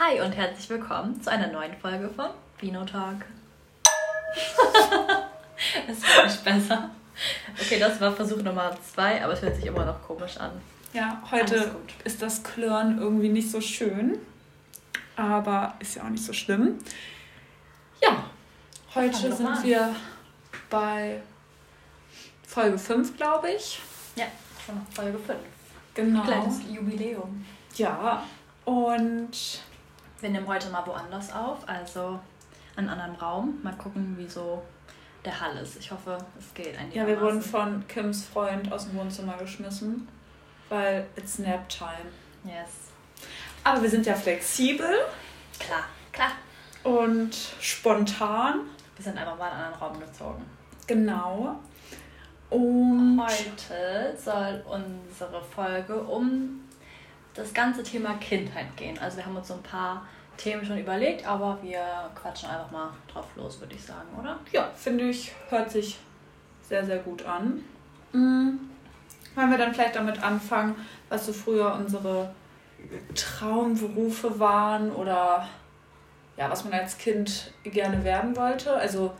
Hi und herzlich willkommen zu einer neuen Folge von Vino Talk. Es wird nicht besser. Okay, das war Versuch Nummer zwei, aber es hört sich immer noch komisch an. Ja, heute ist das Klirren irgendwie nicht so schön, aber ist ja auch nicht so schlimm. Ja, heute sind an. wir bei Folge 5, glaube ich. Ja, schon Folge 5. Genau. Kleines Jubiläum. Ja, und wir nehmen heute mal woanders auf, also in einem anderen Raum. Mal gucken, wie so der Hall ist. Ich hoffe, es geht Ja, wir wurden von Kims Freund aus dem Wohnzimmer geschmissen, weil it's nap time. Yes. Aber wir sind ja flexibel. Klar, klar. Und spontan. Wir sind einfach mal in einen anderen Raum gezogen. Genau. Und heute soll unsere Folge um das ganze Thema Kindheit gehen. Also wir haben uns so ein paar Themen schon überlegt, aber wir quatschen einfach mal drauf los, würde ich sagen, oder? Ja, finde ich, hört sich sehr, sehr gut an. Mhm. Wollen wir dann vielleicht damit anfangen, was so früher unsere Traumberufe waren oder ja, was man als Kind gerne werden wollte? Also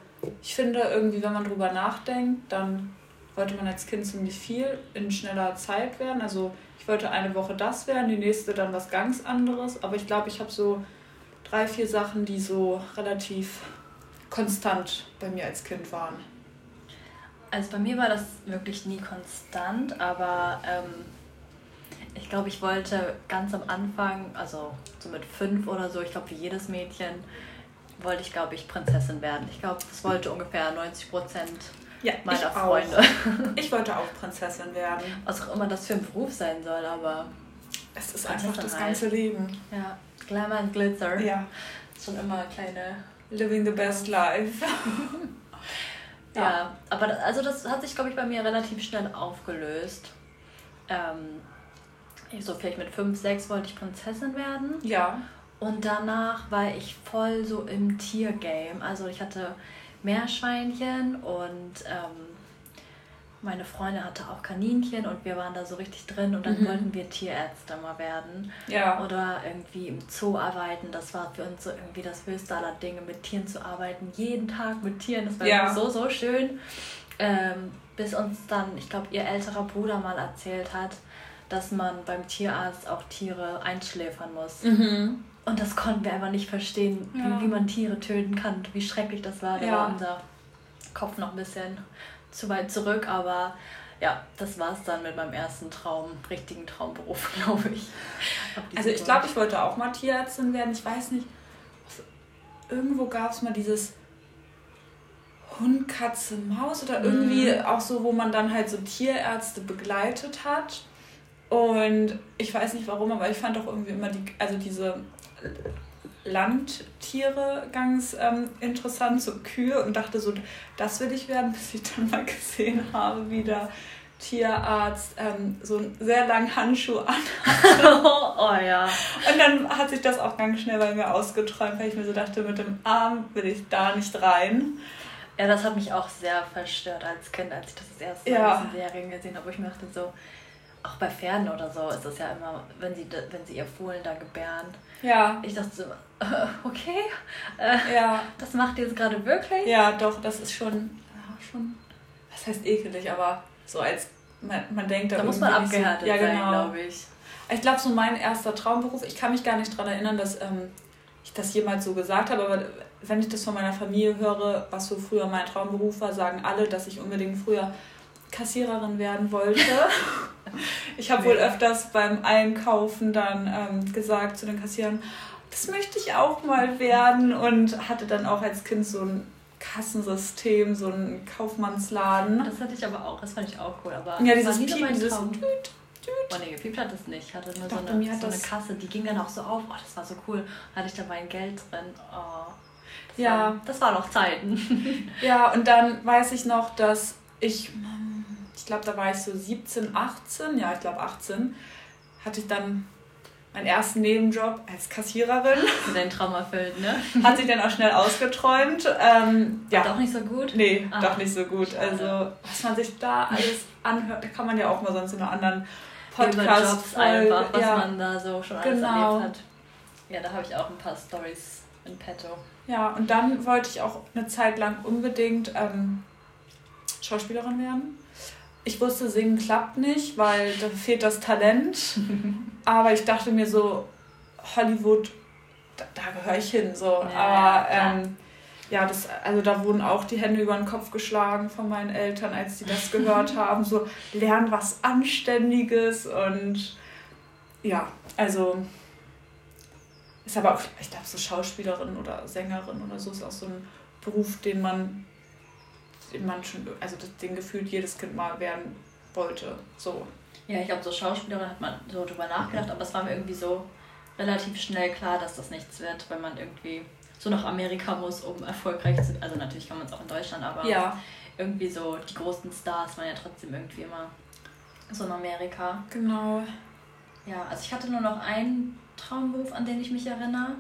ich finde irgendwie, wenn man drüber nachdenkt, dann wollte man als Kind ziemlich viel in schneller Zeit werden. Also ich wollte eine Woche das werden, die nächste dann was ganz anderes. Aber ich glaube, ich habe so drei, vier Sachen, die so relativ konstant bei mir als Kind waren. Also bei mir war das wirklich nie konstant, aber ähm, ich glaube, ich wollte ganz am Anfang, also so mit fünf oder so, ich glaube wie jedes Mädchen, wollte ich, glaube ich, Prinzessin werden. Ich glaube, das wollte ungefähr 90 Prozent ja, meiner Freunde. Auch. Ich wollte auch Prinzessin werden. Was auch immer das für ein Beruf sein soll, aber. Es ist einfach das halt. ganze Leben. Ja, Glamour and Glitzer. Ja. Schon immer kleine. Living the best life. ja. ja, aber das, also das hat sich, glaube ich, bei mir relativ schnell aufgelöst. Ähm, so vielleicht mit 5, 6 wollte ich Prinzessin werden. Ja. Und danach war ich voll so im Tiergame. Also ich hatte Meerschweinchen und ähm, meine Freundin hatte auch Kaninchen und wir waren da so richtig drin und dann mhm. wollten wir Tierärzte mal werden. Ja. Oder irgendwie im Zoo arbeiten. Das war für uns so irgendwie das höchste aller Dinge, mit Tieren zu arbeiten. Jeden Tag mit Tieren. Das war ja. so, so schön. Ähm, bis uns dann, ich glaube, ihr älterer Bruder mal erzählt hat, dass man beim Tierarzt auch Tiere einschläfern muss. Mhm. Und das konnten wir einfach nicht verstehen, ja. wie, wie man Tiere töten kann, wie schrecklich das war. Da ja. war unser Kopf noch ein bisschen zu weit zurück, aber ja, das war es dann mit meinem ersten Traum, richtigen Traumberuf, glaube ich. Also ich glaube, ich wollte auch mal Tierärztin werden. Ich weiß nicht, irgendwo gab es mal dieses Hund, Katze, Maus oder irgendwie mhm. auch so, wo man dann halt so Tierärzte begleitet hat. Und ich weiß nicht warum, aber ich fand auch irgendwie immer die, also diese Landtiere ganz ähm, interessant, so Kühe und dachte so, das will ich werden, bis ich dann mal gesehen habe, wie der Tierarzt ähm, so einen sehr langen Handschuh an oh, ja. Und dann hat sich das auch ganz schnell bei mir ausgeträumt, weil ich mir so dachte, mit dem Arm will ich da nicht rein. Ja, das hat mich auch sehr verstört als Kind, als ich das das erste Mal ja. in diesen Serien gesehen habe, wo ich mir dachte so, auch bei Pferden oder so ist es ja immer, wenn sie, wenn sie ihr Fohlen da gebären. Ja. Ich dachte so, okay, äh, ja. das macht ihr jetzt gerade wirklich? Ja, doch, das ist schon, schon, was heißt ekelig, aber so als, man, man denkt da, da muss man abgehärtet so, ja, genau. sein, glaube ich. Ich glaube, so mein erster Traumberuf, ich kann mich gar nicht daran erinnern, dass ähm, ich das jemals so gesagt habe, aber wenn ich das von meiner Familie höre, was so früher mein Traumberuf war, sagen alle, dass ich unbedingt früher Kassiererin werden wollte. ich habe wohl öfters beim Einkaufen dann ähm, gesagt zu den Kassierern, das möchte ich auch mal werden und hatte dann auch als Kind so ein Kassensystem, so ein Kaufmannsladen. Das hatte ich aber auch, das fand ich auch cool. Aber ja, dieses Piep, so dieses Traum. Düt, Oh nee, gepiept hat es nicht. Ich hatte nur Doch, so, eine, so eine Kasse, die ging dann auch so auf. Oh, das war so cool. Da hatte ich da mein Geld drin. Oh, das ja. War, das waren noch Zeiten. ja, und dann weiß ich noch, dass ich glaube, da war ich so 17, 18, ja, ich glaube 18, hatte ich dann meinen ersten Nebenjob als Kassiererin. Dein Traum erfüllt, ne? Hat sich dann auch schnell ausgeträumt. Ähm, ja. Doch nicht so gut? Nee, ah, doch nicht so gut. Schade. Also, was man sich da alles anhört, da kann man ja auch mal sonst in einer anderen Podcast Über Jobs einfach, was ja, man da so schon alles genau. erlebt hat. Ja, da habe ich auch ein paar Stories in petto. Ja, und dann wollte ich auch eine Zeit lang unbedingt ähm, Schauspielerin werden. Ich wusste, singen klappt nicht, weil da fehlt das Talent. Aber ich dachte mir so, Hollywood, da, da gehöre ich hin. So. Ja, Aber ähm, ja, das, also da wurden auch die Hände über den Kopf geschlagen von meinen Eltern, als sie das gehört haben. So, lern was Anständiges und ja, also ist aber auch, ich glaube, so Schauspielerin oder Sängerin oder so ist auch so ein Beruf, den man, den man schon, also den gefühlt jedes Kind mal werden wollte. So. Ja, ich glaube, so Schauspielerin hat man so drüber nachgedacht, aber es war mir irgendwie so relativ schnell klar, dass das nichts wird, weil man irgendwie so nach Amerika muss, um erfolgreich zu Also natürlich kann man es auch in Deutschland, aber ja. irgendwie so die großen Stars waren ja trotzdem irgendwie immer so in Amerika. Genau. Ja, also ich hatte nur noch einen Traumberuf, an den ich mich erinnere.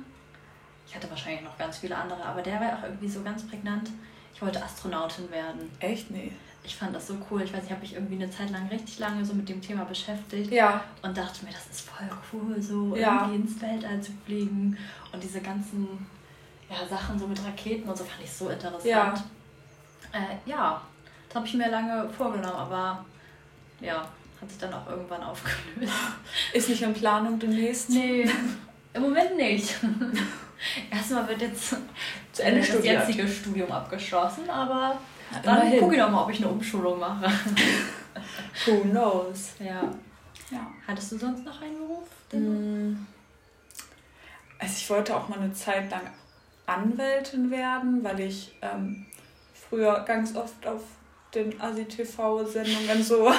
Ich hatte wahrscheinlich noch ganz viele andere, aber der war auch irgendwie so ganz prägnant. Ich wollte Astronautin werden. Echt? Nee. Ich fand das so cool. Ich weiß, ich habe mich irgendwie eine Zeit lang richtig lange so mit dem Thema beschäftigt. Ja. Und dachte mir, das ist voll cool, so ja. irgendwie ins Weltall zu fliegen. Und diese ganzen ja, Sachen so mit Raketen und so fand ich so interessant. Ja. Äh, ja, das habe ich mir lange vorgenommen, aber ja, hat sich dann auch irgendwann aufgelöst. Ist nicht in Planung demnächst? Nee, im Moment nicht. Erstmal wird jetzt zu Ende das jetzige Studium abgeschlossen, aber ja, dann gucke ich noch mal, ob ich eine Umschulung mache. Who knows? Ja. ja. Hattest du sonst noch einen Beruf? Mm. Also ich wollte auch mal eine Zeit lang Anwältin werden, weil ich ähm, früher ganz oft auf den ASI-TV-Sendungen so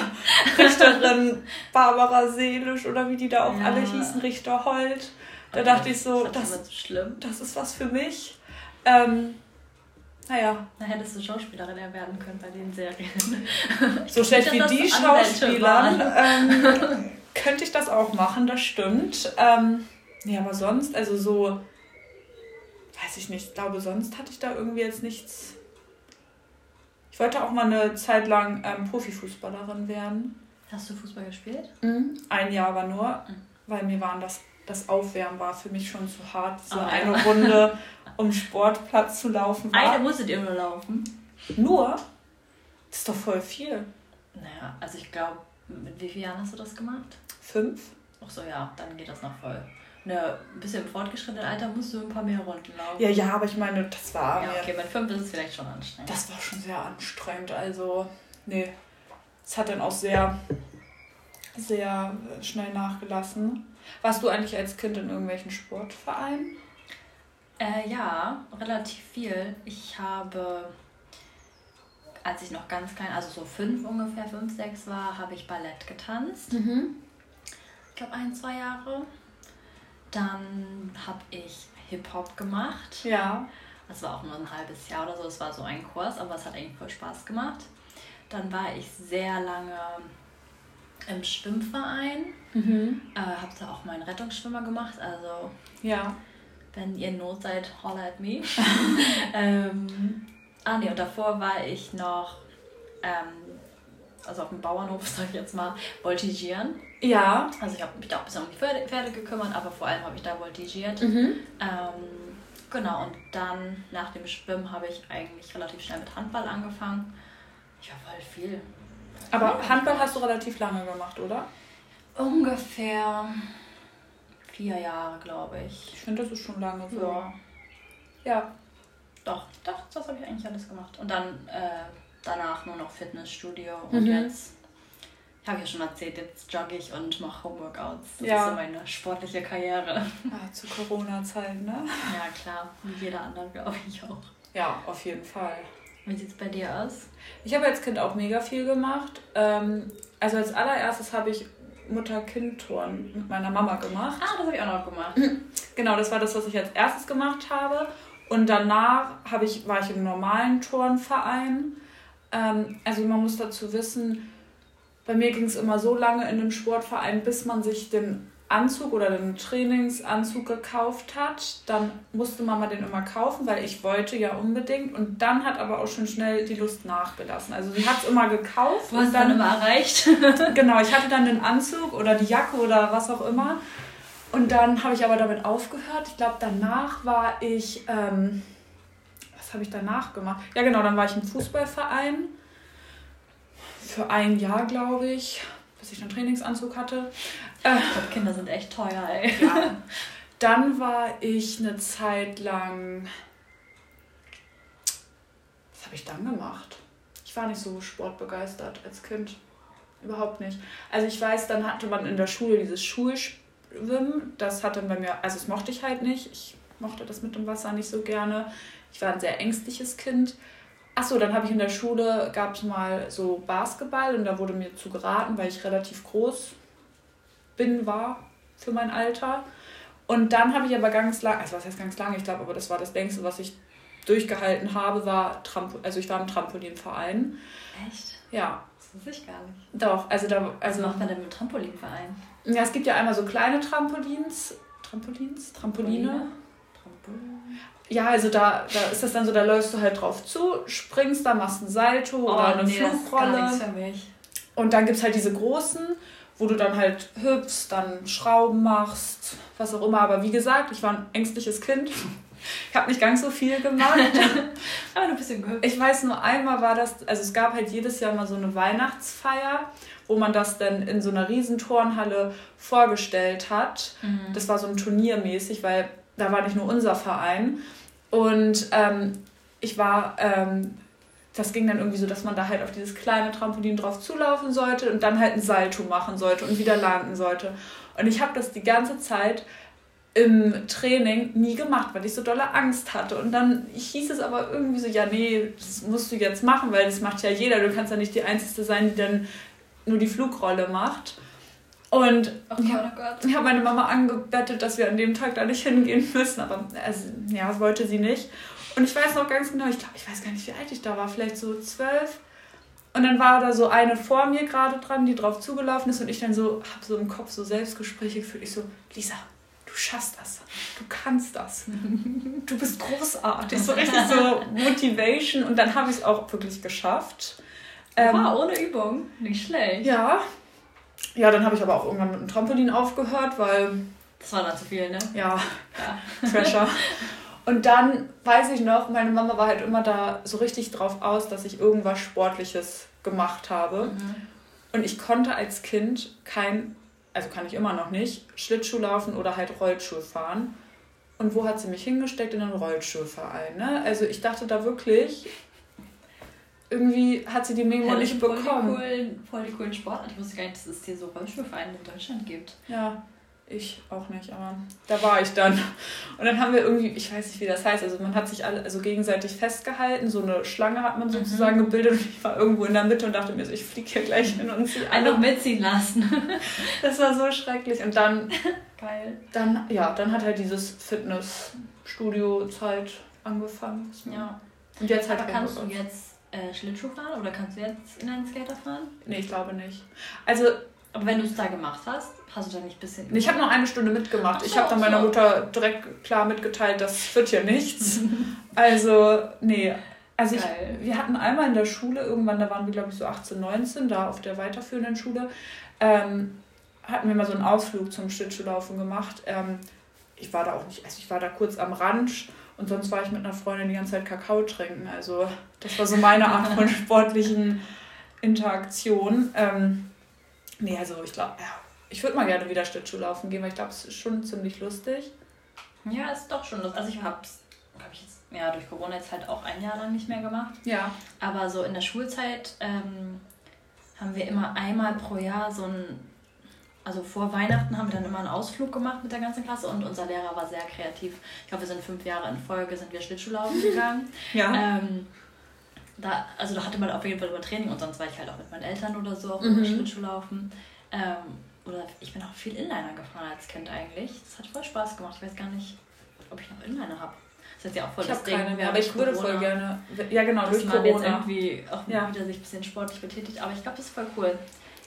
Richterin Barbara Seelisch oder wie die da auch ja. alle hießen, Richter Holt. Da dachte ich so, das, das, schlimm. das ist was für mich. Ähm, naja. Da hättest du Schauspielerin werden können bei den Serien. So schlecht wie die Schauspieler ähm, könnte ich das auch machen, das stimmt. Ähm, ja, aber sonst, also so, weiß ich nicht, ich glaube, sonst hatte ich da irgendwie jetzt nichts ich wollte auch mal eine Zeit lang ähm, Profifußballerin werden. Hast du Fußball gespielt? Mhm. Ein Jahr aber nur, mhm. weil mir waren das, das Aufwärmen war für mich schon zu hart. So oh, eine ja. Runde um Sportplatz zu laufen. War. Eine musstet ihr nur laufen? Nur? Das ist doch voll viel. Naja, also ich glaube, mit wie vielen Jahren hast du das gemacht? Fünf. Ach so, ja, dann geht das noch voll ne, ein bisschen im fortgeschrittenen Alter musst du ein paar mehr Runden laufen. Ja, ja, aber ich meine, das war. Ja, okay, mit fünf ist es vielleicht schon anstrengend. Das war schon sehr anstrengend. Also, nee. Es hat dann auch sehr, sehr schnell nachgelassen. Warst du eigentlich als Kind in irgendwelchen Sportvereinen? Äh, ja, relativ viel. Ich habe, als ich noch ganz klein, also so fünf ungefähr, fünf, sechs war, habe ich Ballett getanzt. Mhm. Ich glaube ein, zwei Jahre. Dann habe ich Hip-Hop gemacht. Ja. Das war auch nur ein halbes Jahr oder so. Es war so ein Kurs, aber es hat eigentlich voll Spaß gemacht. Dann war ich sehr lange im Schwimmverein. Mhm. Äh, habe da auch meinen Rettungsschwimmer gemacht. Also, ja. wenn ihr in Not seid, holla at me. ähm, ah, nee, und davor war ich noch ähm, also auf dem Bauernhof, sag ich jetzt mal, voltigieren. Ja. Also ich habe mich da auch ein bisschen um die Pferde, Pferde gekümmert, aber vor allem habe ich da voltigiert. Mhm. Ähm, genau, und dann nach dem Schwimmen habe ich eigentlich relativ schnell mit Handball angefangen. Ich war voll viel. Aber Handball hast du relativ lange gemacht, oder? Ungefähr vier Jahre, glaube ich. Ich finde, das ist schon lange so. Ja. Ja. Doch, doch, das habe ich eigentlich alles gemacht. Und dann äh, danach nur noch Fitnessstudio und mhm. jetzt habe ich ja schon erzählt, jetzt jogge ich und mache Homeworkouts. Das ja. ist so meine sportliche Karriere. Ah, zu Corona-Zeiten, ne? Ja, klar. Wie jeder andere, glaube ich auch. Ja, auf jeden Fall. Wie sieht es bei dir aus? Ich habe als Kind auch mega viel gemacht. Ähm, also als allererstes habe ich Mutter-Kind-Touren mit meiner Mama gemacht. Ah, das habe ich auch noch gemacht. Genau, das war das, was ich als erstes gemacht habe. Und danach ich, war ich im normalen Turnverein. Ähm, also man muss dazu wissen, bei mir ging es immer so lange in dem Sportverein, bis man sich den Anzug oder den Trainingsanzug gekauft hat. Dann musste Mama den immer kaufen, weil ich wollte ja unbedingt. Und dann hat aber auch schon schnell die Lust nachgelassen. Also sie hat es immer gekauft. Hast dann, dann immer erreicht. genau, ich hatte dann den Anzug oder die Jacke oder was auch immer. Und dann habe ich aber damit aufgehört. Ich glaube, danach war ich, ähm, was habe ich danach gemacht? Ja, genau, dann war ich im Fußballverein für ein Jahr, glaube ich, bis ich einen Trainingsanzug hatte. Äh, ich glaube, Kinder sind echt teuer, ey. Ja. Dann war ich eine Zeit lang. Was habe ich dann gemacht? Ich war nicht so sportbegeistert als Kind. Überhaupt nicht. Also ich weiß, dann hatte man in der Schule dieses Schulschwimmen. Das hatte bei mir, also das mochte ich halt nicht. Ich mochte das mit dem Wasser nicht so gerne. Ich war ein sehr ängstliches Kind. Achso, dann habe ich in der Schule, gab es mal so Basketball und da wurde mir zu geraten, weil ich relativ groß bin, war für mein Alter. Und dann habe ich aber ganz lang, also was heißt ganz lange, ich glaube, aber das war das längste, was ich durchgehalten habe, war Trampo also ich war im Trampolinverein. Echt? Ja. Das wusste ich gar nicht. Doch, also da. Also was macht man denn mit Trampolinverein? Ja, es gibt ja einmal so kleine Trampolins. Trampolins? Trampoline? Trampoline? Ja, also da, da ist das dann so, da läufst du halt drauf zu, springst da, machst ein Salto oh, oder eine nee, Flugrolle. Und dann gibt es halt diese großen, wo du dann halt hüpfst, dann Schrauben machst, was auch immer. Aber wie gesagt, ich war ein ängstliches Kind. Ich habe nicht ganz so viel gemacht. Aber ein bisschen gehüpft. Ich weiß nur einmal war das, also es gab halt jedes Jahr mal so eine Weihnachtsfeier, wo man das dann in so einer riesen Turnhalle vorgestellt hat. Mhm. Das war so ein Turnier mäßig, weil da war nicht nur unser Verein. Und ähm, ich war ähm, das ging dann irgendwie so, dass man da halt auf dieses kleine Trampolin drauf zulaufen sollte und dann halt ein Salto machen sollte und wieder landen sollte. Und ich habe das die ganze Zeit im Training nie gemacht, weil ich so dolle Angst hatte. Und dann hieß es aber irgendwie so, ja, nee, das musst du jetzt machen, weil das macht ja jeder. Du kannst ja nicht die Einzige sein, die dann nur die Flugrolle macht. Und oh Gott, ich habe meine Mama angebettet, dass wir an dem Tag da nicht hingehen müssen, aber also, ja, das wollte sie nicht. Und ich weiß noch ganz genau, ich glaube, ich weiß gar nicht, wie alt ich da war, vielleicht so zwölf. Und dann war da so eine vor mir gerade dran, die drauf zugelaufen ist und ich dann so, habe so im Kopf so Selbstgespräche geführt. Ich so, Lisa, du schaffst das. Du kannst das. Du bist großartig. So richtig so Motivation. Und dann habe ich es auch wirklich geschafft. Ähm, wow, ohne Übung. Nicht schlecht. Ja. Ja, dann habe ich aber auch irgendwann mit dem Trampolin aufgehört, weil... Das war dann zu viel, ne? Ja. ja. Pressure. Und dann weiß ich noch, meine Mama war halt immer da so richtig drauf aus, dass ich irgendwas Sportliches gemacht habe. Mhm. Und ich konnte als Kind kein, also kann ich immer noch nicht, Schlittschuh laufen oder halt Rollschuh fahren. Und wo hat sie mich hingesteckt? In einen Rollschuhverein. Ne? Also ich dachte da wirklich, irgendwie hat sie die Memo nicht bekommen. Voll die, coolen, voll die coolen Sportart. Ich wusste gar nicht, dass es hier so Rollschuhvereine in Deutschland gibt. Ja. Ich auch nicht, aber da war ich dann. Und dann haben wir irgendwie, ich weiß nicht, wie das heißt, also man hat sich alle also gegenseitig festgehalten, so eine Schlange hat man mhm. sozusagen mhm. gebildet und ich war irgendwo in der Mitte und dachte mir so, ich fliege hier gleich hin und sie einfach mitziehen lassen. das war so schrecklich. Und dann, Geil. dann, ja, dann hat halt dieses Fitnessstudio-Zeit angefangen. Ja. Und jetzt halt Aber kannst du jetzt äh, Schlittschuh fahren oder kannst du jetzt in einen Skater fahren? Nee, ich glaube nicht. Also aber wenn du es da gemacht hast, hast du da nicht ein bisschen. Ich habe noch eine Stunde mitgemacht. So, ich habe dann meiner so. Mutter direkt klar mitgeteilt, das wird hier nichts. also, nee. Also ich, wir hatten einmal in der Schule, irgendwann, da waren wir glaube ich so 18, 19, da auf der weiterführenden Schule, ähm, hatten wir mal so einen Ausflug zum Schlittschuhlaufen gemacht. Ähm, ich war da auch nicht, also ich war da kurz am Rand und sonst war ich mit einer Freundin die ganze Zeit Kakao trinken. Also das war so meine Art von sportlichen Interaktion. Ähm, Nee, also ich glaube, ja, ich würde mal gerne wieder Schlittschuh laufen gehen, weil ich glaube, es ist schon ziemlich lustig. Ja, ist doch schon lustig. Also ich habe es, glaube ich, jetzt, ja, durch Corona jetzt halt auch ein Jahr lang nicht mehr gemacht. Ja. Aber so in der Schulzeit ähm, haben wir immer einmal pro Jahr so ein, also vor Weihnachten haben wir dann immer einen Ausflug gemacht mit der ganzen Klasse und unser Lehrer war sehr kreativ. Ich glaube, wir sind fünf Jahre in Folge, sind wir Schlittschuhlaufen gegangen. ja. Ähm, da, also da hatte man auf jeden Fall über Training und sonst war ich halt auch mit meinen Eltern oder so auf mhm. Schlittschuh laufen. Ähm, oder ich bin auch viel Inliner gefahren als Kind eigentlich. Das hat voll Spaß gemacht. Ich weiß gar nicht, ob ich noch Inliner habe. Das ist ja auch voll ich das Ding. Keine mehr, aber ich würde voll gerne. Ja, genau, dass durch man Corona. jetzt irgendwie auch ja. wieder sich ein bisschen sportlich betätigt. Aber ich glaube, das ist voll cool.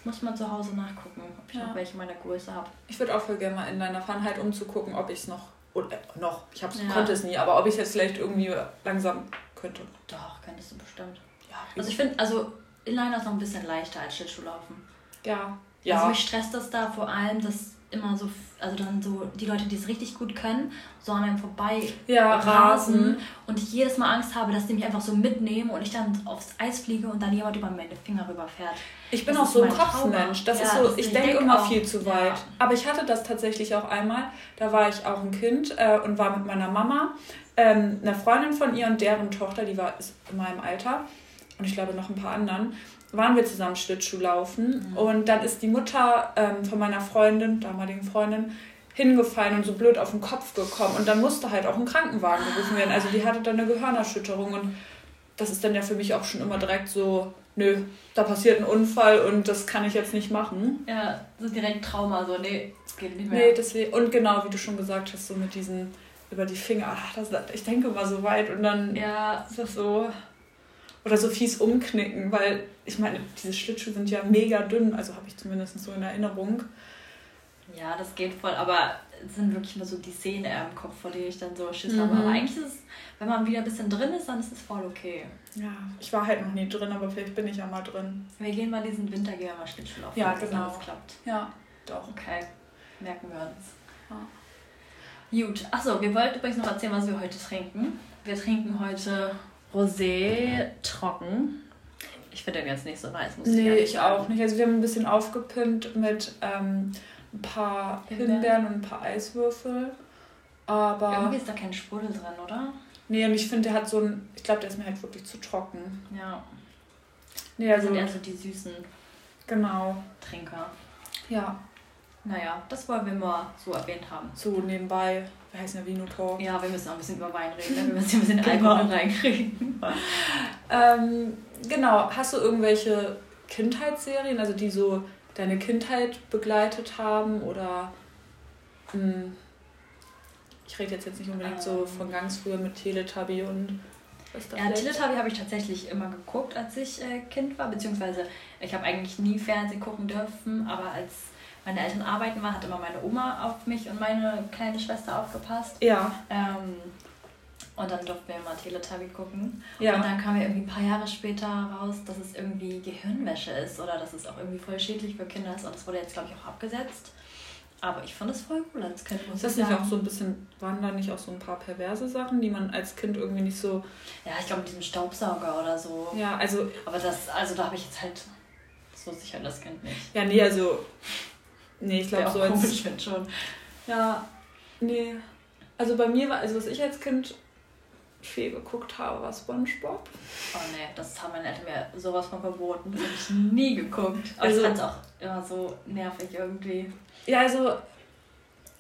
Muss man zu Hause nachgucken, ob ich ja. noch welche meiner Größe habe. Ich würde auch voll gerne mal Inliner fahren, halt um zu gucken, ob ich es noch. Oder noch, ich ja. konnte es nie, aber ob ich es jetzt vielleicht irgendwie langsam könnte. Doch, könntest du bestimmt. Ja. Also ich finde, also Inliner ist noch ein bisschen leichter als Schlittschuhlaufen. Ja. Ja. Also mich stresst das da vor allem, dass immer so, also dann so die Leute, die es richtig gut können, so an einem vorbei ja, rasen und ich jedes Mal Angst habe, dass die mich einfach so mitnehmen und ich dann aufs Eis fliege und dann jemand über meine Finger rüberfährt. Ich bin das auch so ein Kopfmensch. Das ja, ist so, das ich, denke denk immer auch, viel zu weit. Ja. Aber ich hatte das tatsächlich auch einmal. Da war ich auch ein Kind äh, und war mit meiner Mama, ähm, einer Freundin von ihr und deren Tochter, die war ist in meinem Alter und ich glaube noch ein paar anderen waren wir zusammen Schlittschuh laufen mhm. und dann ist die Mutter ähm, von meiner Freundin, damaligen Freundin, hingefallen und so blöd auf den Kopf gekommen und dann musste halt auch ein Krankenwagen gerufen werden. Also die hatte dann eine Gehirnerschütterung und das ist dann ja für mich auch schon immer direkt so, nö, da passiert ein Unfall und das kann ich jetzt nicht machen. Ja, so direkt Trauma, so, nee, das geht nicht mehr. Nee, deswegen, und genau, wie du schon gesagt hast, so mit diesen, über die Finger, ach, das, ich denke mal so weit und dann ja. ist das so, oder so fies umknicken, weil ich meine, diese Schlittschuhe sind ja mega dünn, also habe ich zumindest so in Erinnerung. Ja, das geht voll, aber es sind wirklich immer so die Szene im Kopf, vor denen ich dann so Schiss mhm. habe. Aber eigentlich ist es, wenn man wieder ein bisschen drin ist, dann ist es voll okay. Ja, ich war halt noch nie drin, aber vielleicht bin ich ja mal drin. Wir gehen mal diesen Winter, gehen wir mal Schlittschuh laufen, ja, genau. alles klappt. Ja, doch. Okay, merken wir uns. Ja. Gut, achso, wir wollten übrigens noch erzählen, was wir heute trinken. Wir trinken heute Rosé trocken. Ich finde den jetzt nicht so nice, muss nee, ich, ich auch nicht. Also wir haben ein bisschen aufgepimpt mit ähm, ein paar Himbeeren. Himbeeren und ein paar Eiswürfel. Aber. Irgendwie ist da kein Sprudel drin, oder? Nee, und ich finde, der hat so ein. Ich glaube, der ist mir halt wirklich zu trocken. Ja. Nee, also. Das sind eher so die süßen. Genau. Trinker. Ja. Naja, das wollen wir mal so erwähnt haben. So nebenbei. Wir heißen ja Vino Talk. Ja, wir müssen auch ein bisschen über Wein reden. Ne? Wir müssen ein bisschen genau. Alkohol reinkriegen. ähm, genau. Hast du irgendwelche Kindheitsserien, also die so deine Kindheit begleitet haben oder mh, hm, ich rede jetzt, jetzt nicht unbedingt ähm, so von ganz früher mit Teletubby und was da Ja, Teletubby habe ich tatsächlich immer geguckt, als ich äh, Kind war, beziehungsweise ich habe eigentlich nie Fernsehen gucken dürfen, aber als meine Eltern arbeiten waren, hat immer meine Oma auf mich und meine kleine Schwester aufgepasst. Ja. Ähm, und dann durften wir mal Teletubby gucken. Ja. Und dann kam ja irgendwie ein paar Jahre später raus, dass es irgendwie Gehirnwäsche ist oder dass es auch irgendwie voll schädlich für Kinder ist. Und das wurde jetzt, glaube ich, auch abgesetzt. Aber ich fand es voll cool als Kind. Muss ist das nicht auch so ein bisschen, waren da nicht auch so ein paar perverse Sachen, die man als Kind irgendwie nicht so. Ja, ich glaube mit diesem Staubsauger oder so. Ja, also. Aber das, also da habe ich jetzt halt. Ich halt das Kind nicht. Ja, nee, also. Nee, ich glaube so als. Komisch, wenn schon. Ja, nee. Also bei mir war, also was ich als Kind viel geguckt habe, war SpongeBob. Oh nee, das haben meine Eltern mir sowas von verboten. Das habe ich nie geguckt. Aber also, ich fand es auch immer so nervig irgendwie. Ja, also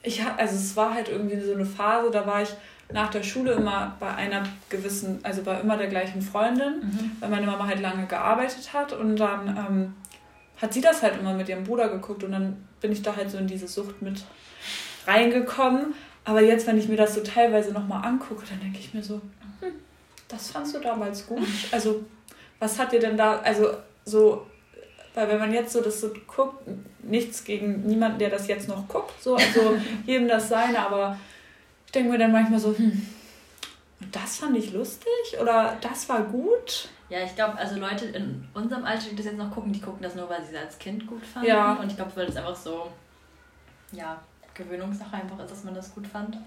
ich also es war halt irgendwie so eine Phase, da war ich nach der Schule immer bei einer gewissen, also bei immer der gleichen Freundin, mhm. weil meine Mama halt lange gearbeitet hat und dann ähm, hat sie das halt immer mit ihrem Bruder geguckt und dann bin ich da halt so in diese Sucht mit reingekommen. Aber jetzt, wenn ich mir das so teilweise nochmal angucke, dann denke ich mir so, hm, das fandst du damals gut. Also, was hat dir denn da, also so, weil wenn man jetzt so das so guckt, nichts gegen niemanden, der das jetzt noch guckt, so, also jedem das seine, aber ich denke mir dann manchmal so, hm, das fand ich lustig oder das war gut. Ja, ich glaube, also Leute in unserem Alter, die das jetzt noch gucken, die gucken das nur, weil sie es als Kind gut fanden. Ja. Und ich glaube, weil das einfach so, ja, Gewöhnungssache einfach ist, dass man das gut fand.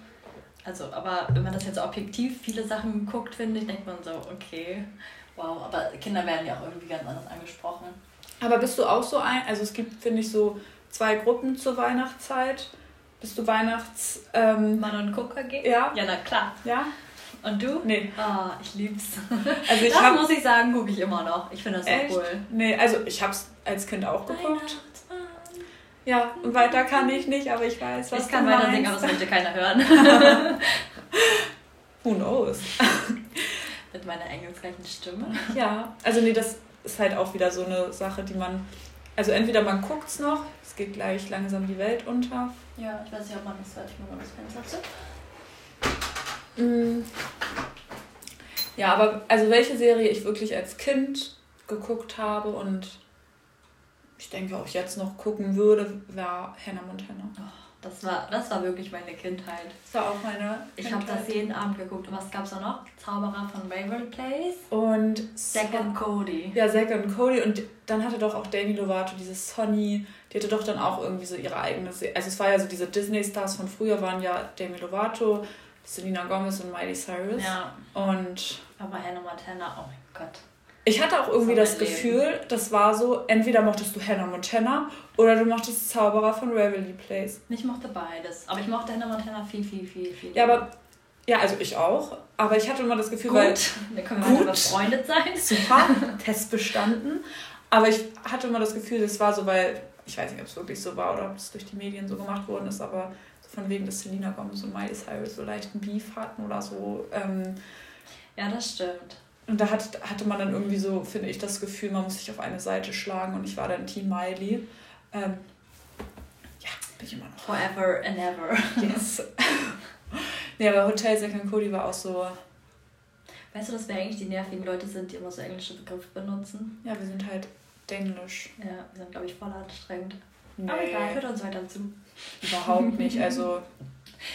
Also, aber wenn man das jetzt objektiv viele Sachen guckt, finde ich, denkt man so, okay, wow, aber Kinder werden ja auch irgendwie ganz anders angesprochen. Aber bist du auch so ein, also es gibt, finde ich, so zwei Gruppen zur Weihnachtszeit. Bist du Weihnachts... Ähm, Mann und Gucker geht? Ja. Ja, na klar. Ja. Und du? Nee. Ah, ich lieb's. Also ich das hab, muss ich sagen, gucke ich immer noch. Ich finde das echt? so cool. Nee, also ich hab's als Kind auch geguckt. Ja, und weiter kann ich nicht, aber ich weiß, was Ich kann weiter singen, aber das möchte keiner hören. Who knows? Mit meiner engelsgleichen Stimme. Ja, also nee, das ist halt auch wieder so eine Sache, die man. Also entweder man guckt's noch, es geht gleich langsam die Welt unter. Ja, ich weiß nicht, ob man das hört. Ich mal das Fenster zu. Mm. Ja, aber also welche Serie ich wirklich als Kind geguckt habe und ich denke auch jetzt noch gucken würde, wäre Hannah Montana. Oh, Das war, das war wirklich meine Kindheit. Das war auch meine Ich habe Kindheit. das jeden Abend geguckt. Und was gab's da noch? Zauberer von Waverly Place. Und Zack und Cody. Ja, Zack und Cody. Und dann hatte doch auch Demi Lovato diese Sonny, die hatte doch dann auch irgendwie so ihre eigene Serie. Also es war ja so, diese Disney-Stars von früher waren ja Demi Lovato, Selena Gomez und Miley Cyrus. Ja. Und Aber Hannah Montana, oh mein Gott. ich hatte auch irgendwie Das das, Gefühl, das war so, entweder mochtest du Hannah Montana oder du mochtest Zauberer von Waverly Place. Ich mochte beides. Aber ich mochte Hannah Montana viel, viel, viel, viel. Ja, aber, ja, also ich auch. Aber ich hatte immer das Gefühl, weil gut. Da können wir Gut. befreundet sein. super, Test bestanden. Aber ich hatte immer das Gefühl, das war so, weil, ich weiß nicht, ob es wirklich so war oder ob es durch die Medien so gemacht worden ist, aber von wegen, dass Selena Gomez und Miley Cyrus so leichten Beef hatten oder so. Ähm, Ja, das stimmt. und da hat, hatte man dann irgendwie so, finde ich, das Gefühl, man muss sich auf eine Seite schlagen und ich war dann Team Miley. Ähm, ja, bin ich immer noch. Forever and ever. Yes. nee, aber Hotel and Cody war auch so, Weißt du, dass wir eigentlich die nervigen Leute sind, die immer so englische Begriffe benutzen? ja, wir sind halt Denglisch. Ja, wir sind, glaube ich, voll anstrengend. Nee, Aber egal, hört uns weiter zu. Überhaupt nicht. Also,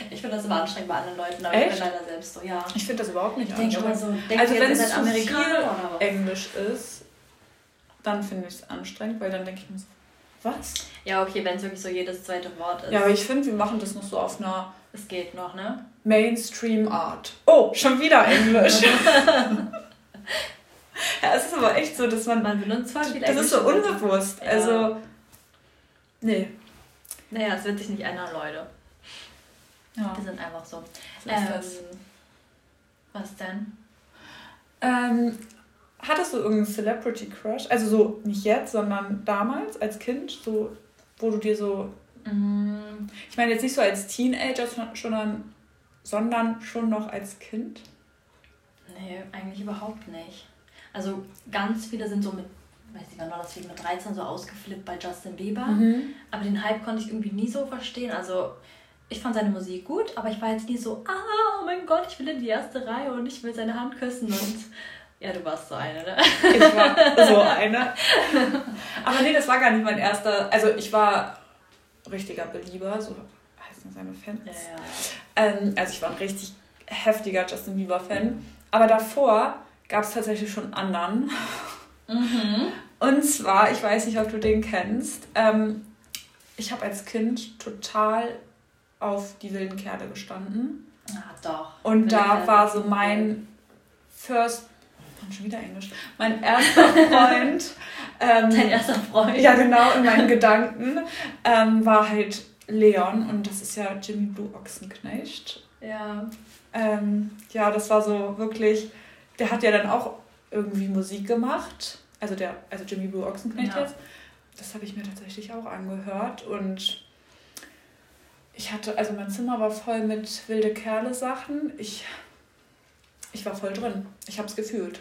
Ich finde das immer anstrengend bei anderen Leuten, aber Echt? ich bin leider selbst so, ja. ich finde das überhaupt nicht Ich denke schon mal anstrengend. so, Also wenn es zu Amerikaner viel? Englisch ist, dann finde ich es anstrengend, weil dann denke ich mir so, was? Ja, okay, wenn es wirklich so jedes zweite Wort ist. Ja, aber ich finde, wir machen das noch so auf einer es geht noch, ne? Mainstream Art. Oh, schon wieder Englisch. ja, es ist aber echt so, dass man. Man benutzt voll viel Das ist so unbewusst. Ja. Also. Nee. Naja, es wird sich nicht ändern, Leute. Ja. Wir sind einfach so. So. Ähm, was denn? Ähm, hattest du irgendeinen Celebrity Crush? Also so nicht jetzt, sondern damals als Kind, so wo du dir so, Mm, ich meine jetzt nicht so als Teenager, sondern, sondern schon noch als Kind. nee, eigentlich überhaupt nicht. Also ganz viele sind so mit, weiß nicht, wann war das Film, mit 13 so ausgeflippt bei Justin Bieber. Mhm. Aber den Hype konnte ich irgendwie nie so verstehen. Also ich fand seine Musik gut, aber ich war jetzt nie so, ah, oh mein Gott, ich will in die erste Reihe und ich will seine Hand küssen und ja, du warst so eine, ne? Ich war so eine. Aber nee, das war gar nicht mein erster. Also ich war richtiger Belieber, so heißen seine Fans. Ja, ja. Ähm, also ich war ein richtig heftiger Justin Bieber-Fan. Aber davor gab es tatsächlich schon anderen. Mhm. Und zwar, ich weiß nicht, ob du den kennst. Ähm, ich habe als Kind total auf die wilden Kerle gestanden. Ah, doch. Und Wilde da Kerle war so mein First, Mann, schon wieder Englisch, mein erster Freund. ähm, Dein erster Freund. ja, genau, in meinen Gedanken ähm, war halt Leon und das ist ja Jimmy Blue Ochsenknecht. Ja. Ähm, ja, das war so wirklich, der hat ja dann auch irgendwie Musik gemacht. Also der, also Jimmy Blue Ochsenknecht Ja. jetzt. Das habe ich mir tatsächlich auch angehört und ich hatte, also mein Zimmer war voll mit wilde Kerle Sachen. Ich, ich war voll drin. Ich habe es gefühlt.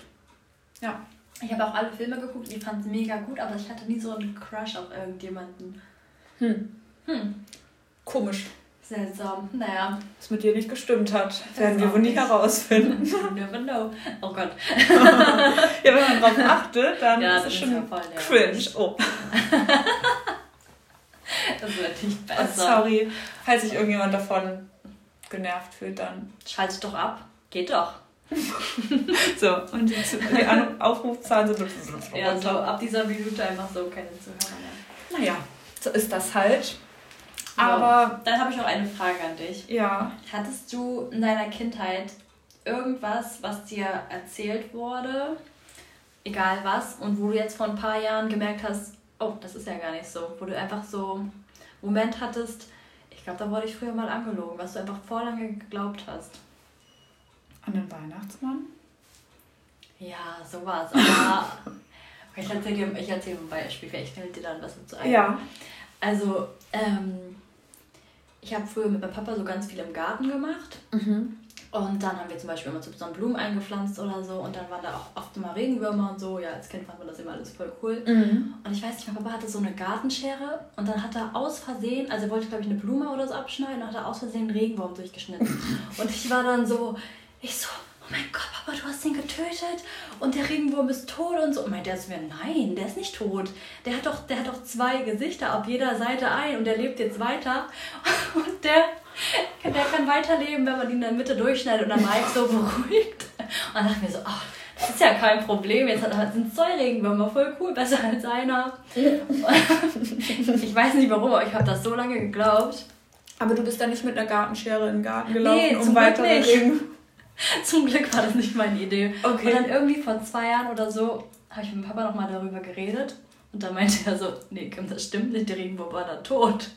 Ja. Ich habe auch alle Filme geguckt, ich fand es mega gut, aber ich hatte nie so einen Crush auf irgendjemanden. Hm. Hm, Komisch, seltsam. Naja, was mit dir nicht gestimmt hat. Werden wir wohl nie herausfinden. never know. Oh Gott. ja, wenn man drauf achtet, dann Ja, ist es ist schon ja voll cringe. Oh. Das wird nicht Oh, besser. sorry, falls sich irgendjemand davon genervt fühlt, dann. Schaltet doch ab. Geht doch. So, und die, die Aufrufzahlen sind Ja, so ab dieser Minute einfach so keine Zuhörer mehr. Naja, so ist das halt. Aber Dann habe ich noch eine Frage an dich. ja, Hattest du in deiner Kindheit irgendwas, was dir erzählt wurde, egal was, und wo du jetzt vor ein paar Jahren gemerkt hast, oh, das ist ja gar nicht so, wo du einfach so einen Moment hattest, ich glaube, da wurde ich früher mal angelogen, was du einfach vorlange geglaubt hast. an den Weihnachtsmann. Ja, sowas, aber ich erzähle dir, ich erzähl dir ein Beispiel, vielleicht fällt dir dann was dazu ein. Ja. Also, ähm, ich habe früher mit meinem Papa so ganz viel im Garten gemacht. Mhm. Und dann haben wir zum Beispiel immer so zusammen Blumen eingepflanzt oder so. Und dann waren da auch oft immer Regenwürmer und so. Ja, als Kind fand man das immer alles voll cool. Mhm. Und ich weiß nicht, mein Papa hatte so eine Gartenschere und dann hat er aus Versehen, also er wollte, glaube ich, eine Blume oder so abschneiden und hat er aus Versehen einen Regenwurm durchgeschnitten. und ich war dann so, ich so, mein Gott, Papa, du hast ihn getötet und der Regenwurm ist tot und so. Und meint er zu mir, nein, der ist nicht tot. Der hat doch, der hat doch zwei Gesichter auf jeder Seite ein und der lebt jetzt weiter. Und der, der kann weiterleben, wenn man ihn in der Mitte durchschneidet und dann war ich so beruhigt. Und dann dachte ich mir so, ach, das ist ja kein Problem. Jetzt sind zwei Regenwürmer voll cool, besser als einer. ich weiß nicht warum, aber ich habe das so lange geglaubt. Aber du bist da nicht mit einer Gartenschere in den Garten gelaufen, nee, um weitere Regen. Zum Glück war das nicht meine Idee. Okay. Und dann irgendwie vor zwei Jahren oder so habe ich mit dem Papa nochmal darüber geredet. Und da meinte er so, nee, Kim, das stimmt nicht, der Regenwurm war da tot.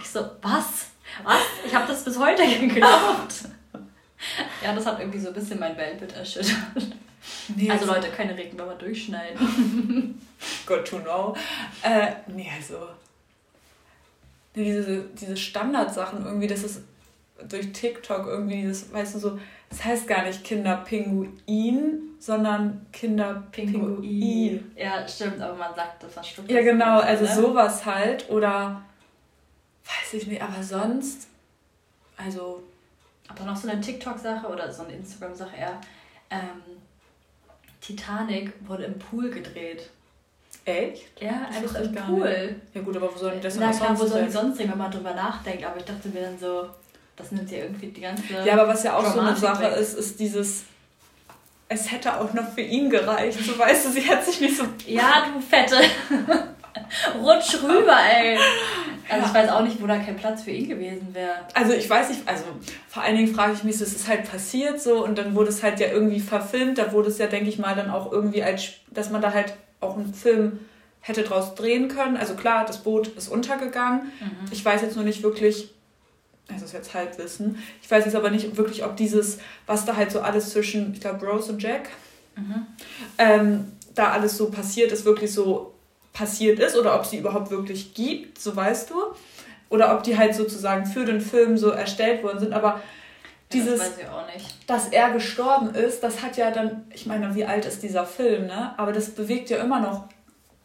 Ich so, was? Was? Ich habe das bis heute geglaubt. ja, das hat irgendwie so ein bisschen mein Weltbild erschüttert. Nee, also Leute, keine Regenwürmer durchschneiden. Good to know. Äh, nee, also diese, diese Standardsachen irgendwie, das ist durch TikTok irgendwie dieses, weißt du, so, das heißt gar nicht Kinderpinguin, sondern Kinderpinguin. Ja, stimmt, aber man sagt das was Ja, genau, also ne? sowas halt. Oder weiß ich nicht, aber sonst, also. Aber noch so eine TikTok-Sache oder so eine Instagram-Sache eher. Ähm, Titanic wurde im Pool gedreht. Echt? Ja, das einfach im Pool. Ja gut, aber wo sollen die das Na klar, wo sollen die sonst drehen, wenn man drüber nachdenkt? Aber ich dachte mir dann so, das nimmt ja irgendwie die ganze. Ja, aber was ja auch so eine Sache weg. ist, ist dieses. Es hätte auch noch für ihn gereicht. So weißt du, sie hat sich nicht so. Ja, du Fette. Rutsch rüber, ey. Also ja. ich weiß auch nicht, wo da kein Platz für ihn gewesen wäre. Also ich weiß nicht, also vor allen Dingen frage ich mich, es ist halt passiert so und dann wurde es halt ja irgendwie verfilmt. Da wurde es ja, denke ich mal, dann auch irgendwie als, dass man da halt auch einen Film hätte draus drehen können. Also klar, das Boot ist untergegangen. Mhm. Ich weiß jetzt nur nicht wirklich, also ist jetzt Halbwissen, ich weiß jetzt aber nicht wirklich, ob dieses, was da halt so alles zwischen, ich glaube, Rose und Jack, mhm. ähm, da alles so passiert ist, wirklich so passiert ist oder ob sie überhaupt wirklich gibt, so weißt du. Oder ob die halt sozusagen für den Film so erstellt worden sind. Aber dieses, das dass er gestorben ist, das hat ja dann, ich meine, wie alt ist dieser Film, ne? Aber das bewegt ja immer noch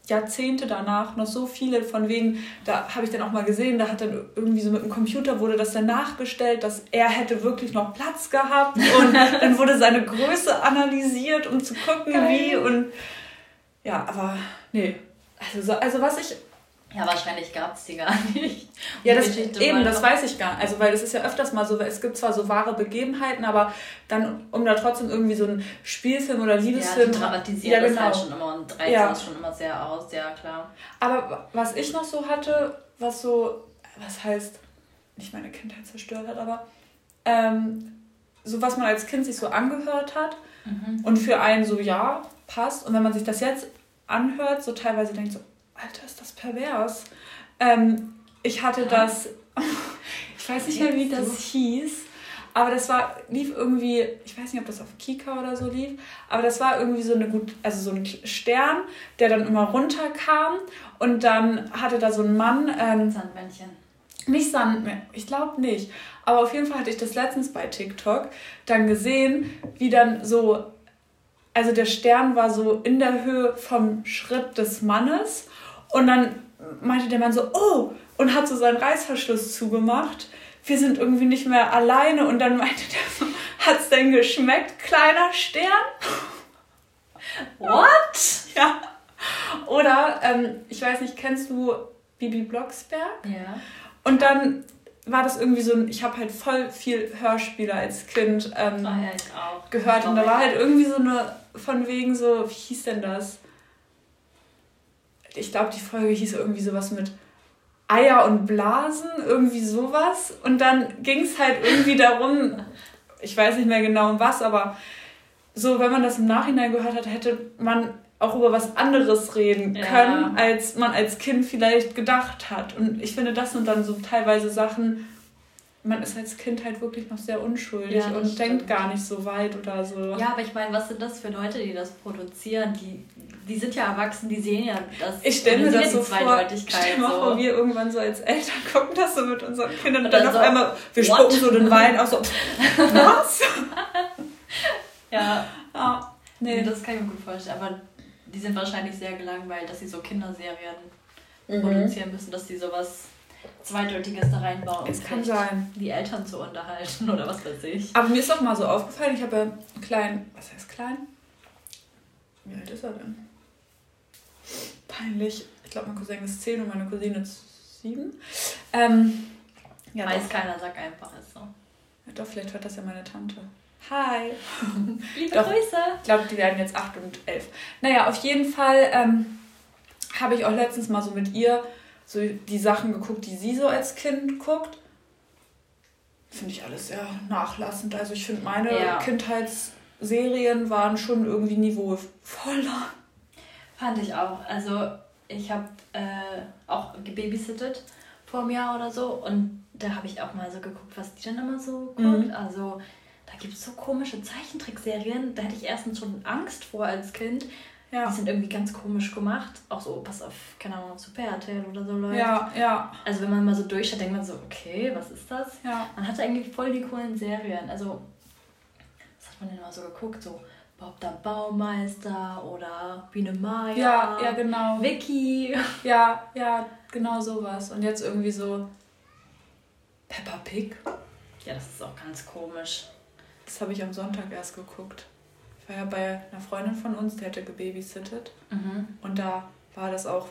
Jahrzehnte danach noch so viele von wegen, da habe ich dann auch mal gesehen, da hat dann irgendwie so mit dem Computer wurde das dann nachgestellt, dass er hätte wirklich noch Platz gehabt und dann wurde seine Größe analysiert, um zu gucken, Geil. wie und ja, aber nee. Also, also was ich ja, wahrscheinlich gab es die gar nicht. Ja, das, eben, das weiß ich gar nicht. Also, weil es ist ja öfters mal so, es gibt zwar so wahre Begebenheiten, aber dann, um da trotzdem irgendwie so einen Spielfilm oder Liebesfilm... Ja, dramatisiert ja, genau. das halt schon immer und 13 ja. ist schon immer sehr aus, ja klar. Aber was ich noch so hatte, was so, was heißt, nicht meine Kindheit zerstört hat, aber ähm, so was man als Kind sich so angehört hat mhm. und für einen so, ja, passt. Und wenn man sich das jetzt anhört, so teilweise denkt so, Alter, ist das pervers. Ähm, ich hatte das, ich weiß nicht mehr, wie das hieß, aber das war, lief irgendwie, ich weiß nicht, ob das auf Kika oder so lief, aber das war irgendwie so eine gut, also so ein Stern, der dann immer runterkam und dann hatte da so ein Mann. Ähm, Sandmännchen. Nicht Sandmännchen, ich glaube nicht. Aber auf jeden Fall hatte ich das letztens bei TikTok dann gesehen, wie dann so, also der Stern war so in der Höhe vom Schritt des Mannes und dann meinte der Mann so, oh, und hat so seinen Reißverschluss zugemacht. Wir sind irgendwie nicht mehr alleine. Und dann meinte der so, hat's denn geschmeckt, kleiner Stern? What? Ja. Oder, ähm, ich weiß nicht, kennst du Bibi Blocksberg? Ja. Und dann war das irgendwie so ein, ich habe halt voll viel Hörspiele als Kind ähm, oh ja, gehört. Und da war halt irgendwie so eine, von wegen so, wie hieß denn das? Ich glaube, die Folge hieß irgendwie sowas mit Eier und Blasen, irgendwie sowas. Und dann ging es halt irgendwie darum, ich weiß nicht mehr genau um was, aber so, wenn man das im Nachhinein gehört hat, hätte man auch über was anderes reden können, ja. als man als Kind vielleicht gedacht hat. Und ich finde, das sind dann so teilweise Sachen, man ist als Kind halt wirklich noch sehr unschuldig ja, und stimmt. denkt gar nicht so weit oder so. Ja, aber ich meine, was sind das für Leute, die das produzieren? Die, die sind ja erwachsen, die sehen ja das. Ich stelle mir das so vor, stell mal so. vor, wir irgendwann so als Eltern gucken das so mit unseren Kindern und, und dann, dann auf so, einmal, wir spucken so den Wein aus, so, was? ja. ja. Nee. Das kann ich mir gut vorstellen, aber die sind wahrscheinlich sehr gelangweilt, dass sie so Kinderserien mhm. produzieren müssen, dass sie sowas Zweideutiges da reinbauen. Es kann sein. Die Eltern zu unterhalten oder was weiß ich. Aber mir ist doch mal so aufgefallen, ich habe einen kleinen, was heißt klein? Wie alt ist er denn? Peinlich. Ich glaube, mein Cousin ist 10 und meine Cousine ist 7. Ähm, ja, Weiß doch. keiner, sag einfach, ist so. Ja, doch, vielleicht hört das ja meine Tante. Hi. Liebe doch, Grüße. Ich glaube, die werden jetzt 8 und 11. Naja, auf jeden Fall ähm, habe ich auch letztens mal so mit ihr so die Sachen geguckt, die sie so als Kind guckt. Finde ich alles sehr nachlassend. Also ich finde, meine ja. Kindheitsserien waren schon irgendwie niveauvoller. Fand ich auch. Also ich habe äh, auch gebabysittet vor einem Jahr oder so und da habe ich auch mal so geguckt, was die dann immer so guckt. Mhm. Also da gibt es so komische Zeichentrickserien, da hätte ich erstens schon Angst vor als Kind. Ja. Die sind irgendwie ganz komisch gemacht. Auch so, pass auf, keine Ahnung, Super RTL oder so läuft. Ja, ja. Also wenn man mal so durchschaut, denkt man so, okay, was ist das? Ja. Man hatte eigentlich voll die coolen Serien. Also, was hat man denn mal so geguckt? So Bob der Baumeister oder Biene Maya. Ja, ja, genau. Vicky. Ja, ja, genau sowas. Und jetzt irgendwie so Peppa Pig. Ja, das ist auch ganz komisch. Das habe ich am Sonntag erst geguckt. Ich war ja bei einer Freundin von uns, die hatte gebabysittet. Mhm. Und da war das auch,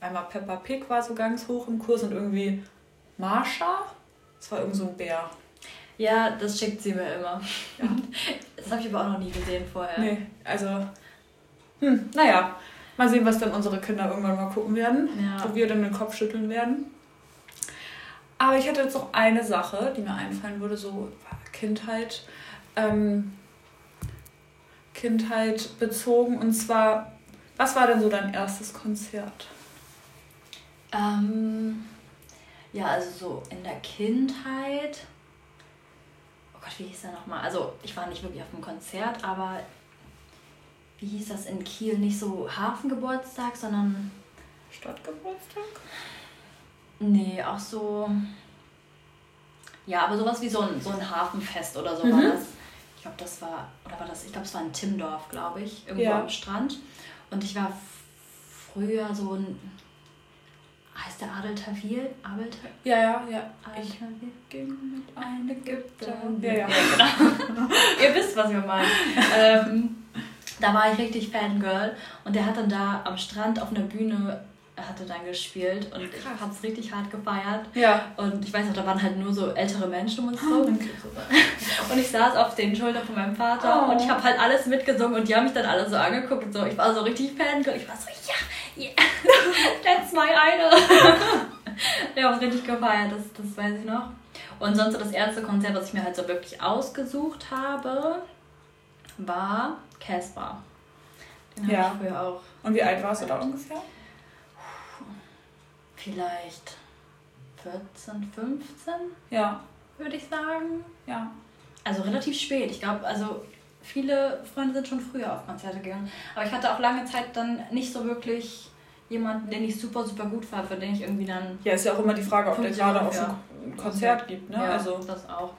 einmal Peppa Pig war so ganz hoch im Kurs und irgendwie Marsha. Das war irgend so ein Bär. Ja, das schickt sie mir immer. Ja. Das habe ich aber auch noch nie gesehen vorher. Nee, also, hm, naja, mal sehen, was dann unsere Kinder irgendwann mal gucken werden, ja. wo wir dann den Kopf schütteln werden. Aber ich hatte jetzt noch eine Sache, die mir einfallen würde, so Kindheit, ähm, Kindheit bezogen. Und zwar, was war denn so dein erstes Konzert? Ähm, ja, also so in der Kindheit oh Gott, wie hieß der nochmal? Also ich war nicht wirklich auf einem Konzert, aber wie hieß das in Kiel? Nicht so Hafengeburtstag, sondern Stadtgeburtstag? Nee, auch so. Ja, aber sowas wie so ein, so ein Hafenfest oder so mhm. war das. Ich glaube, das war, oder war das, ich glaube, es war in Timdorf, glaube ich, irgendwo ja. am Strand. Und ich war früher so ein, heißt der Adel Tawil? Abel Ja, ja, ja. Adel ich ging mit einem Ägypter. Ja, ja. ja genau. Ihr wisst, was wir meinen. ähm, da war ich richtig Fangirl und der hat dann da am Strand auf einer Bühne hatte dann gespielt und ich hab's richtig hart gefeiert. Ja. Und ich weiß noch, da waren halt nur so ältere Menschen um uns rum. und ich saß auf den Schultern von meinem Vater oh. und ich habe halt alles mitgesungen und die haben mich dann alle so angeguckt und so. Ich war so richtig Fangirl. Ich war so, ja, yeah, that's my idol. ich habe richtig gefeiert, das, das weiß ich noch. Und sonst so das erste Konzert, was ich mir halt so wirklich ausgesucht habe, war Casper. Den ja. habe ich früher auch. Und wie alt warst du da ungefähr? Vielleicht 14, 15? Ja. Würde ich sagen. Ja. Also relativ spät. Ich glaube, also viele Freunde sind schon früher auf Konzerte gegangen. Aber ich hatte auch lange Zeit dann nicht so wirklich jemanden, den ich super, super gut fand, für den ich irgendwie dann. Ja, ist ja auch immer die Frage, ob der gerade auf ein Konzert gibt, ne? Ja, also das auch.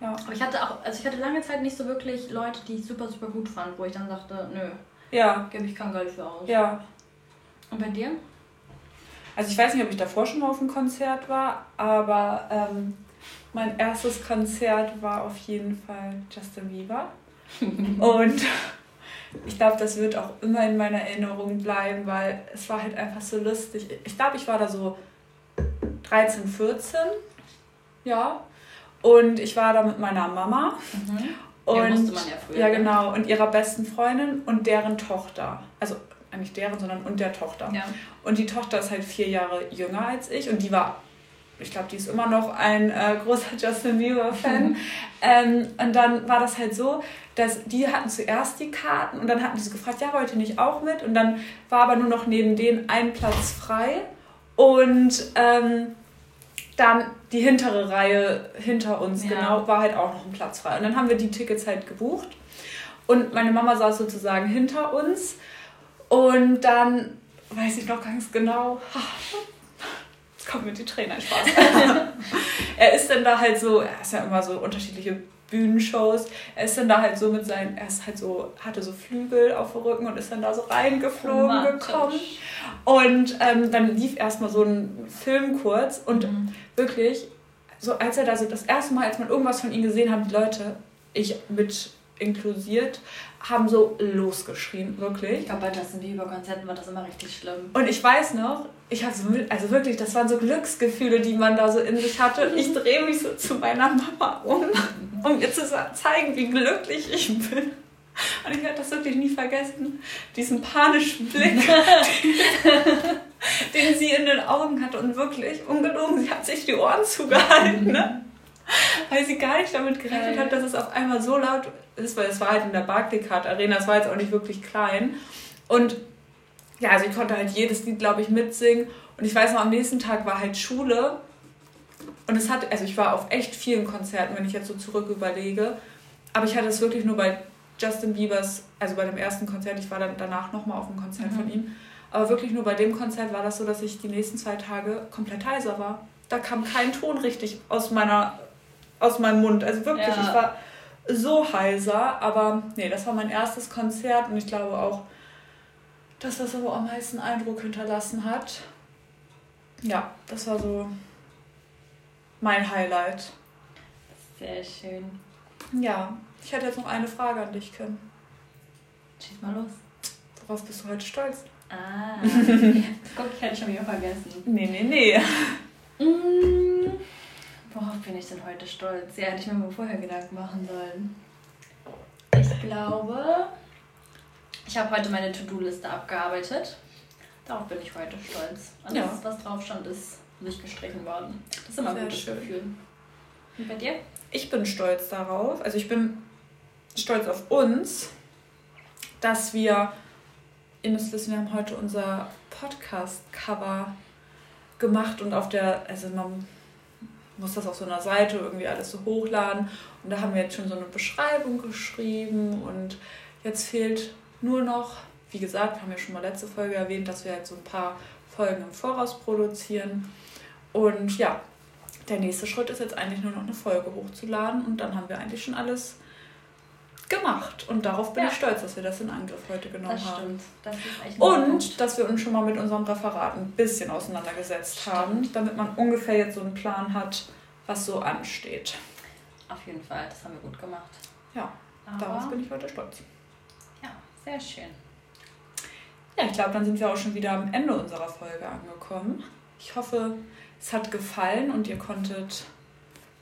Ja. Aber ich hatte auch, also ich hatte lange Zeit nicht so wirklich Leute, die ich super, super gut fand, wo ich dann dachte, nö. Ja. Gebe ich kein Geld für aus. Ja. Und bei dir? Also ich weiß nicht, ob ich davor schon mal auf einem Konzert war, aber ähm, mein erstes Konzert war auf jeden Fall Justin Bieber. Und ich glaube, das wird auch immer in meiner Erinnerung bleiben, weil es war halt einfach so lustig. Ich glaube, ich war da so 13, 14. Ja. Und ich war da mit meiner Mama. Mhm. Und, ja, musste man ja früher. Ja, genau. Und ihrer besten Freundin und deren Tochter. Also eigentlich deren, sondern und der Tochter. Ja. Und die Tochter ist halt vier Jahre jünger als ich und die war ich glaube, die ist immer noch ein äh, großer Justin Bieber-Fan. ähm, und dann war das halt so, dass die hatten zuerst die Karten und dann hatten die so gefragt, ja, wollt ihr nicht auch mit? Und dann war aber nur noch neben denen ein Platz frei. Und ähm, dann die hintere Reihe hinter uns, ja. genau, war halt auch noch ein Platz frei. Und dann haben wir die Tickets halt gebucht. Und meine Mama saß sozusagen hinter uns. Und dann weiß ich noch ganz genau, kommt mit die Tränen, Spaß. er ist dann da halt so, er ist ja immer so unterschiedliche Bühnenshows. Er ist dann da halt so mit seinen, er ist halt so, hatte so Flügel auf dem Rücken und ist dann da so reingeflogen Romantisch. gekommen. Und ähm, dann lief erstmal so ein Film kurz und mhm. wirklich, so als er da so das erste Mal, als man irgendwas von ihm gesehen hat, die Leute, ich mit inklusiert, haben so losgeschrien, wirklich. Ich glaube, bei Justin Bieber-Konzerten war das immer richtig schlimm. Und ich weiß noch, ich habe so, also wirklich, das waren so Glücksgefühle, die man da so in sich hatte. Ich drehe mich so zu meiner Mama um, um ihr zu zeigen, wie glücklich ich bin. Und ich werde das wirklich nie vergessen, diesen panischen Blick, den sie in den Augen hatte. Und wirklich, ungelogen, sie hat sich die Ohren zugehalten, ne? Weil sie gar nicht damit gerechnet hat, dass es auf einmal so laut ist, weil es war halt in der Barclaycard Arena, es war jetzt auch nicht wirklich klein. Und ja, also ich konnte halt jedes Lied, glaube ich, mitsingen. Und ich weiß noch, am nächsten Tag war halt Schule. Und es hat, also ich war auf echt vielen Konzerten, wenn ich jetzt so zurück überlege. Aber ich hatte es wirklich nur bei Justin Biebers, also bei dem ersten Konzert, ich war dann danach nochmal auf einem Konzert mhm. von ihm. Aber wirklich nur bei dem Konzert war das so, dass ich die nächsten zwei Tage komplett heiser war. Da kam kein Ton richtig aus meiner, aus meinem Mund. Also wirklich, ja. ich war so heiser. Aber nee, das war mein erstes Konzert und ich glaube auch, dass das aber am meisten Eindruck hinterlassen hat. Ja, das war so mein Highlight. Sehr schön. Ja, ich hätte jetzt noch eine Frage an dich, Kim. Schieß mal los. Worauf bist du heute stolz? Ah, guck, ich hätte schon wieder vergessen. Nee, nee, nee. Worauf bin ich denn heute stolz? Ja, hätte ich mir mal vorher Gedanken machen sollen. Ich glaube, ich habe heute meine To-Do-Liste abgearbeitet. Darauf bin ich heute stolz. Alles, ja. was drauf stand, ist nicht gestrichen worden. Das ist immer ein gutes schön. Gefühl. Und bei dir? Ich bin stolz darauf. Also ich bin stolz auf uns, dass wir, ihr müsst wissen, wir haben heute unser Podcast-Cover gemacht und auf der, also man muss das auf so einer Seite irgendwie alles so hochladen und da haben wir jetzt schon so eine Beschreibung geschrieben und jetzt fehlt nur noch, wie gesagt, haben wir schon mal letzte Folge erwähnt, dass wir halt so ein paar Folgen im Voraus produzieren. Und ja, der nächste Schritt ist jetzt eigentlich nur noch eine Folge hochzuladen und dann haben wir eigentlich schon alles gemacht. Und darauf bin ja. ich stolz, dass wir das in Angriff heute genommen das haben. Das und dass wir uns schon mal mit unserem Referat ein bisschen auseinandergesetzt stimmt. haben, damit man ungefähr jetzt so einen Plan hat, was so ansteht. Auf jeden Fall, das haben wir gut gemacht. Ja, Aber darauf bin ich heute stolz. Sehr schön. Ja, ich glaube, dann sind wir auch schon wieder am Ende unserer Folge angekommen. Ich hoffe, es hat gefallen und ihr konntet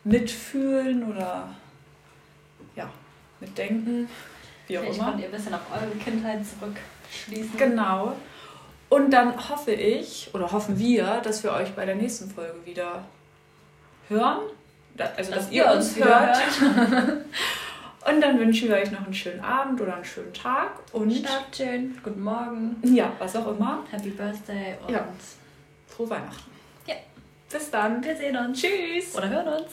mitfühlen oder ja, mitdenken, wie auch Vielleicht immer. könnt ihr ein bisschen auf eure Kindheit zurückschließen. Genau. Und dann hoffe ich oder hoffen wir, dass wir euch bei der nächsten Folge wieder hören. Also, dass, dass ihr uns hört. hört. Und dann wünschen wir euch noch einen schönen Abend oder einen schönen Tag. Und Schlaft schön, guten Morgen. Ja, was auch immer. Happy Birthday und ja. frohe Weihnachten. Ja. Bis dann. Wir sehen uns. Tschüss. Oder hören uns.